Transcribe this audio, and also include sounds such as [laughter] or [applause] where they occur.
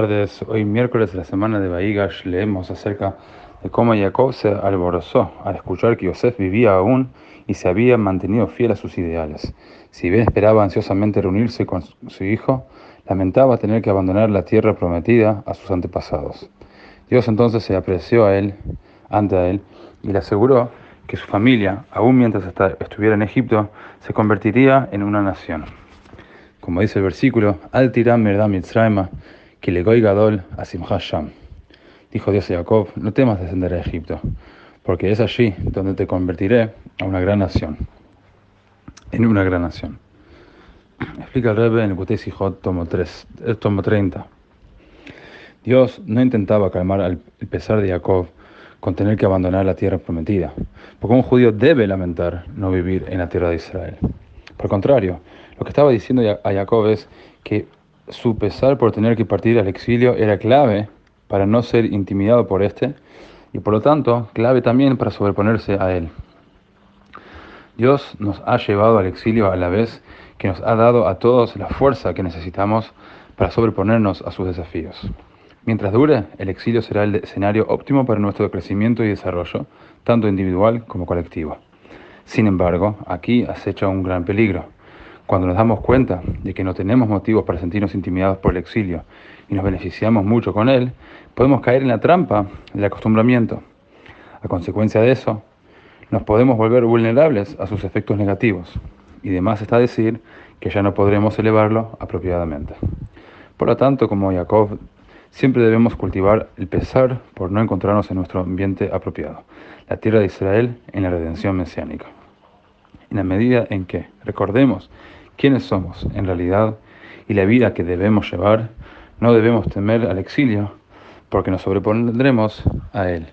tardes. Hoy miércoles de la semana de Baigash leemos acerca de cómo Jacob se alborozó al escuchar que Yosef vivía aún y se había mantenido fiel a sus ideales. Si bien esperaba ansiosamente reunirse con su hijo, lamentaba tener que abandonar la tierra prometida a sus antepasados. Dios entonces se apreció a él, ante él, y le aseguró que su familia, aún mientras estuviera en Egipto, se convertiría en una nación. Como dice el versículo, Al tiram le gadol Sham. Dijo Dios a Jacob, no temas descender a Egipto, porque es allí donde te convertiré a una gran nación. En una gran nación. [clears throat] Explica el Rebbe en el Kutei Sijot, tomo, 3, eh, tomo 30. Dios no intentaba calmar el pesar de Jacob con tener que abandonar la tierra prometida, porque un judío debe lamentar no vivir en la tierra de Israel. Por contrario, lo que estaba diciendo a Jacob es que su pesar por tener que partir al exilio era clave para no ser intimidado por este y por lo tanto clave también para sobreponerse a él. Dios nos ha llevado al exilio a la vez que nos ha dado a todos la fuerza que necesitamos para sobreponernos a sus desafíos. Mientras dure, el exilio será el escenario óptimo para nuestro crecimiento y desarrollo, tanto individual como colectivo. Sin embargo, aquí acecha un gran peligro cuando nos damos cuenta de que no tenemos motivos para sentirnos intimidados por el exilio y nos beneficiamos mucho con él, podemos caer en la trampa del acostumbramiento. A consecuencia de eso, nos podemos volver vulnerables a sus efectos negativos y demás está decir que ya no podremos elevarlo apropiadamente. Por lo tanto, como Jacob, siempre debemos cultivar el pesar por no encontrarnos en nuestro ambiente apropiado, la tierra de Israel en la redención mesiánica. En la medida en que recordemos quiénes somos en realidad y la vida que debemos llevar, no debemos temer al exilio, porque nos sobrepondremos a él.